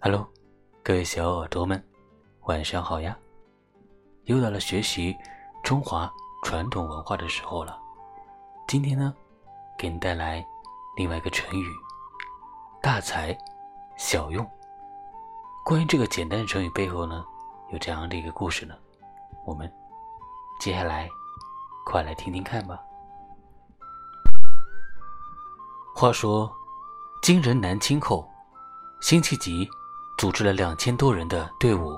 Hello，各位小耳朵们，晚上好呀！又到了学习中华传统文化的时候了。今天呢，给你带来另外一个成语“大材小用”。关于这个简单的成语背后呢，有这样的一个故事呢。我们接下来快来听听看吧。话说，金人南侵后，辛弃疾组织了两千多人的队伍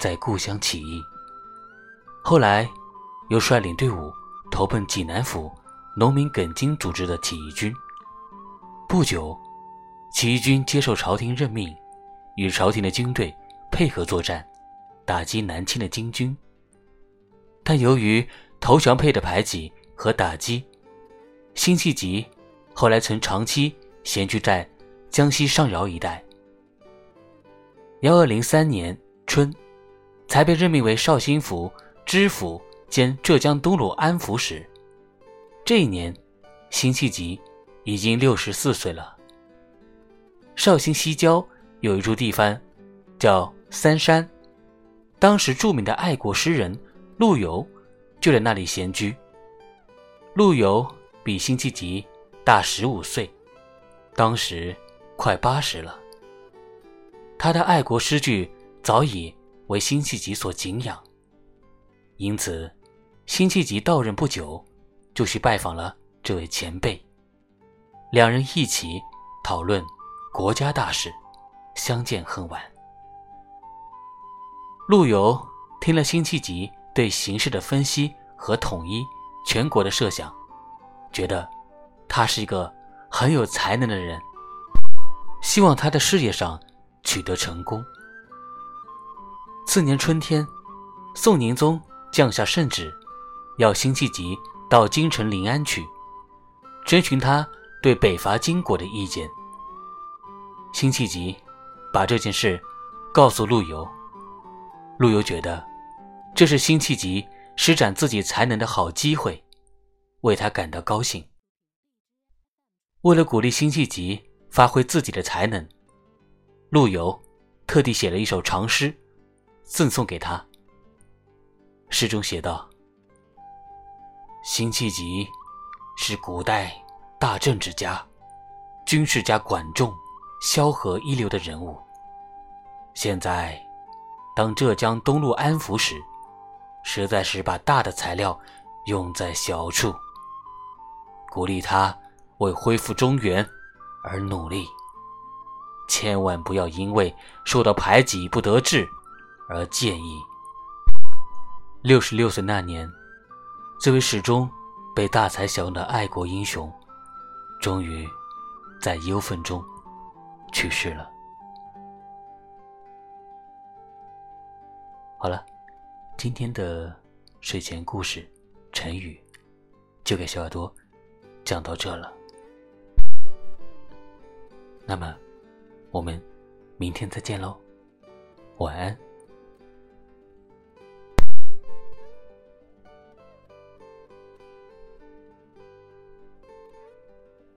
在故乡起义。后来，又率领队伍投奔济南府农民耿京组织的起义军。不久，起义军接受朝廷任命，与朝廷的军队配合作战，打击南侵的金军。但由于投降派的排挤和打击，辛弃疾。后来曾长期闲居在江西上饶一带。幺二零三年春，才被任命为绍兴府知府兼浙江东路安抚使。这一年，辛弃疾已经六十四岁了。绍兴西郊有一处地方，叫三山，当时著名的爱国诗人陆游就在那里闲居。陆游比辛弃疾。大十五岁，当时快八十了。他的爱国诗句早已为辛弃疾所敬仰，因此辛弃疾到任不久，就去拜访了这位前辈，两人一起讨论国家大事，相见恨晚。陆游听了辛弃疾对形势的分析和统一全国的设想，觉得。他是一个很有才能的人，希望他的事业上取得成功。次年春天，宋宁宗降下圣旨，要辛弃疾到京城临安去，征询他对北伐金国的意见。辛弃疾把这件事告诉陆游，陆游觉得这是辛弃疾施展自己才能的好机会，为他感到高兴。为了鼓励辛弃疾发挥自己的才能，陆游特地写了一首长诗，赠送给他。诗中写道：“辛弃疾是古代大政治家、军事家管仲、萧何一流的人物，现在当浙江东路安抚使，实在是把大的材料用在小处，鼓励他。”为恢复中原而努力，千万不要因为受到排挤不得志而建议。六十六岁那年，这位始终被大材小用的爱国英雄，终于在忧愤中去世了。好了，今天的睡前故事成语就给小耳朵讲到这了。那么，我们明天再见喽，晚安。